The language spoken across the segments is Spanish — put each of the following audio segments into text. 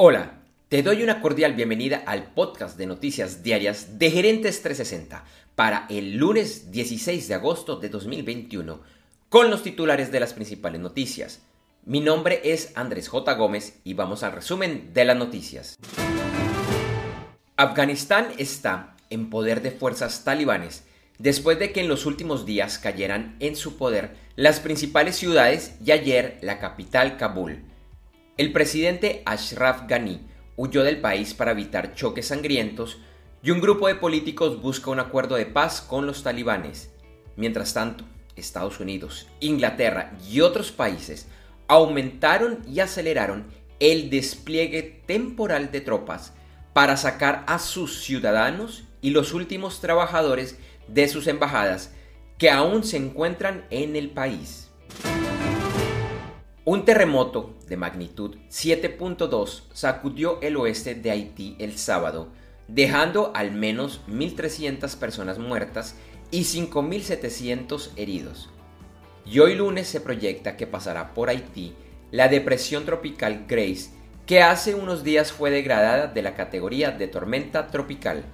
Hola, te doy una cordial bienvenida al podcast de noticias diarias de Gerentes 360 para el lunes 16 de agosto de 2021 con los titulares de las principales noticias. Mi nombre es Andrés J. Gómez y vamos al resumen de las noticias. Afganistán está en poder de fuerzas talibanes después de que en los últimos días cayeran en su poder las principales ciudades y ayer la capital Kabul. El presidente Ashraf Ghani huyó del país para evitar choques sangrientos y un grupo de políticos busca un acuerdo de paz con los talibanes. Mientras tanto, Estados Unidos, Inglaterra y otros países aumentaron y aceleraron el despliegue temporal de tropas para sacar a sus ciudadanos y los últimos trabajadores de sus embajadas que aún se encuentran en el país. Un terremoto de magnitud 7.2 sacudió el oeste de Haití el sábado, dejando al menos 1.300 personas muertas y 5.700 heridos. Y hoy lunes se proyecta que pasará por Haití la depresión tropical Grace, que hace unos días fue degradada de la categoría de tormenta tropical.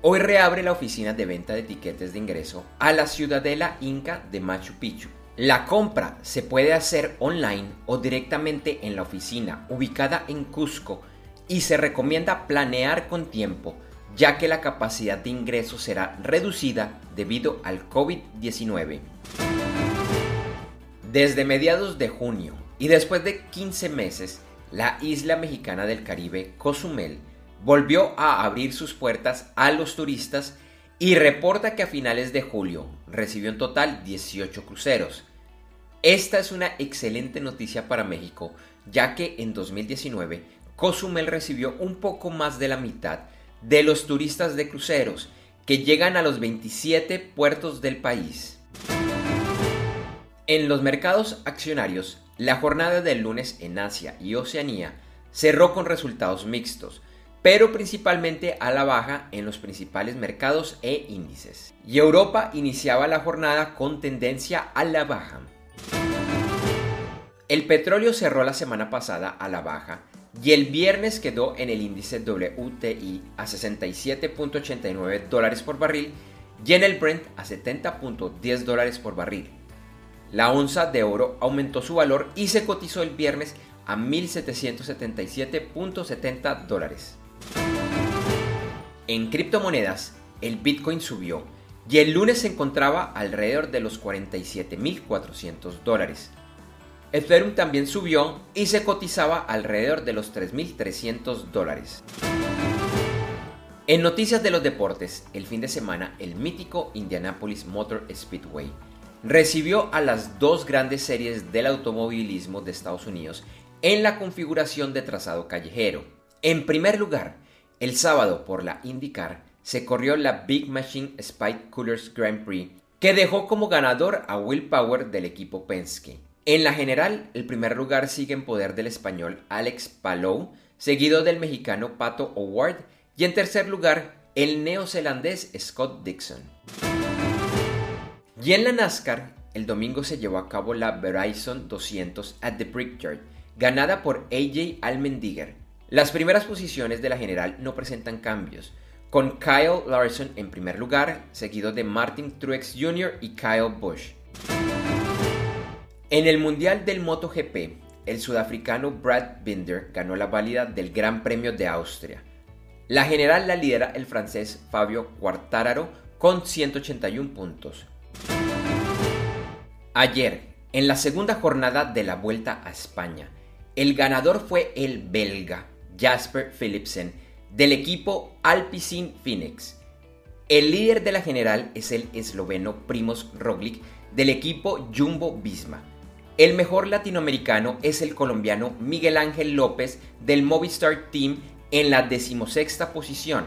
Hoy reabre la oficina de venta de etiquetes de ingreso a la ciudadela inca de Machu Picchu la compra se puede hacer online o directamente en la oficina ubicada en Cusco y se recomienda planear con tiempo ya que la capacidad de ingreso será reducida debido al COVID-19. Desde mediados de junio y después de 15 meses, la isla mexicana del Caribe, Cozumel, volvió a abrir sus puertas a los turistas y reporta que a finales de julio recibió en total 18 cruceros. Esta es una excelente noticia para México, ya que en 2019 Cozumel recibió un poco más de la mitad de los turistas de cruceros que llegan a los 27 puertos del país. En los mercados accionarios, la jornada del lunes en Asia y Oceanía cerró con resultados mixtos, pero principalmente a la baja en los principales mercados e índices. Y Europa iniciaba la jornada con tendencia a la baja. El petróleo cerró la semana pasada a la baja y el viernes quedó en el índice WTI a 67.89 dólares por barril y en el Brent a 70.10 dólares por barril. La onza de oro aumentó su valor y se cotizó el viernes a 1.777.70 dólares. En criptomonedas, el Bitcoin subió y el lunes se encontraba alrededor de los 47.400 dólares. Ethereum también subió y se cotizaba alrededor de los 3.300 dólares. En noticias de los deportes, el fin de semana el mítico Indianapolis Motor Speedway recibió a las dos grandes series del automovilismo de Estados Unidos en la configuración de trazado callejero. En primer lugar, el sábado por la IndyCar se corrió la Big Machine Spike Coolers Grand Prix, que dejó como ganador a Will Power del equipo Penske. En la general, el primer lugar sigue en poder del español Alex Palou, seguido del mexicano Pato Howard, y en tercer lugar, el neozelandés Scott Dixon. Y en la NASCAR, el domingo se llevó a cabo la Verizon 200 at the Brickyard, ganada por AJ Almendiger. Las primeras posiciones de la general no presentan cambios, con Kyle Larson en primer lugar, seguido de Martin Truex Jr. y Kyle Busch. En el Mundial del MotoGP, el sudafricano Brad Binder ganó la válida del Gran Premio de Austria. La general la lidera el francés Fabio Quartararo con 181 puntos. Ayer, en la segunda jornada de la Vuelta a España, el ganador fue el belga Jasper Philipsen del equipo Alpecin Phoenix. El líder de la general es el esloveno Primoz Roglic del equipo Jumbo Visma. El mejor latinoamericano es el colombiano Miguel Ángel López del Movistar Team en la decimosexta posición.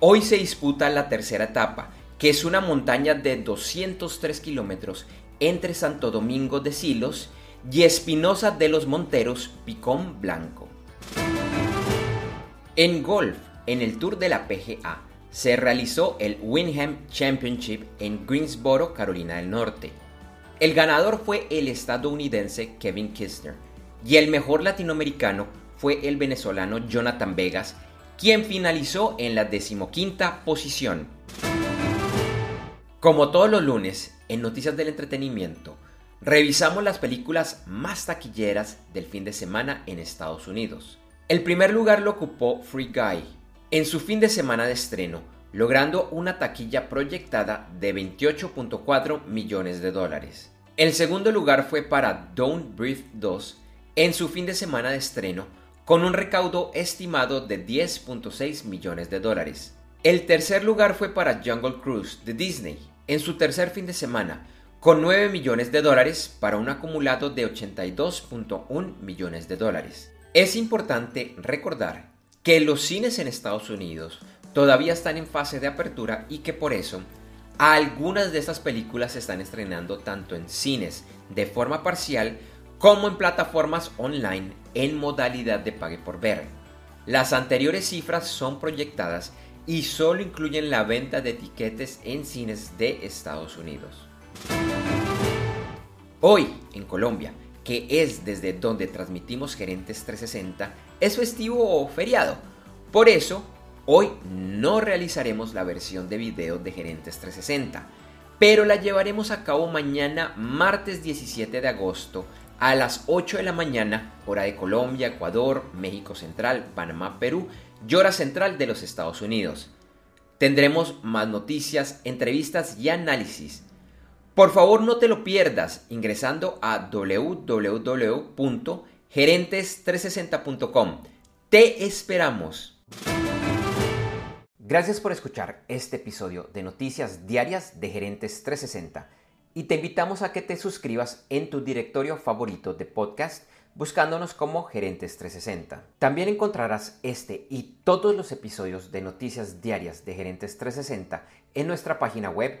Hoy se disputa la tercera etapa, que es una montaña de 203 kilómetros entre Santo Domingo de Silos y Espinosa de los Monteros, Picón Blanco. En golf, en el Tour de la PGA, se realizó el Winham Championship en Greensboro, Carolina del Norte. El ganador fue el estadounidense Kevin Kisner, y el mejor latinoamericano fue el venezolano Jonathan Vegas, quien finalizó en la decimoquinta posición. Como todos los lunes, en Noticias del Entretenimiento, revisamos las películas más taquilleras del fin de semana en Estados Unidos. El primer lugar lo ocupó Free Guy en su fin de semana de estreno, logrando una taquilla proyectada de 28.4 millones de dólares. El segundo lugar fue para Don't Breathe 2 en su fin de semana de estreno, con un recaudo estimado de 10.6 millones de dólares. El tercer lugar fue para Jungle Cruise de Disney en su tercer fin de semana, con 9 millones de dólares para un acumulado de 82.1 millones de dólares. Es importante recordar que los cines en Estados Unidos todavía están en fase de apertura y que por eso algunas de estas películas se están estrenando tanto en cines de forma parcial como en plataformas online en modalidad de pague por ver. Las anteriores cifras son proyectadas y solo incluyen la venta de etiquetes en cines de Estados Unidos. Hoy, en Colombia, que es desde donde transmitimos Gerentes 360, es festivo o feriado. Por eso, Hoy no realizaremos la versión de video de Gerentes 360, pero la llevaremos a cabo mañana martes 17 de agosto a las 8 de la mañana, hora de Colombia, Ecuador, México Central, Panamá, Perú y hora central de los Estados Unidos. Tendremos más noticias, entrevistas y análisis. Por favor no te lo pierdas ingresando a www.gerentes360.com. Te esperamos. Gracias por escuchar este episodio de Noticias Diarias de Gerentes 360 y te invitamos a que te suscribas en tu directorio favorito de podcast buscándonos como Gerentes 360. También encontrarás este y todos los episodios de Noticias Diarias de Gerentes 360 en nuestra página web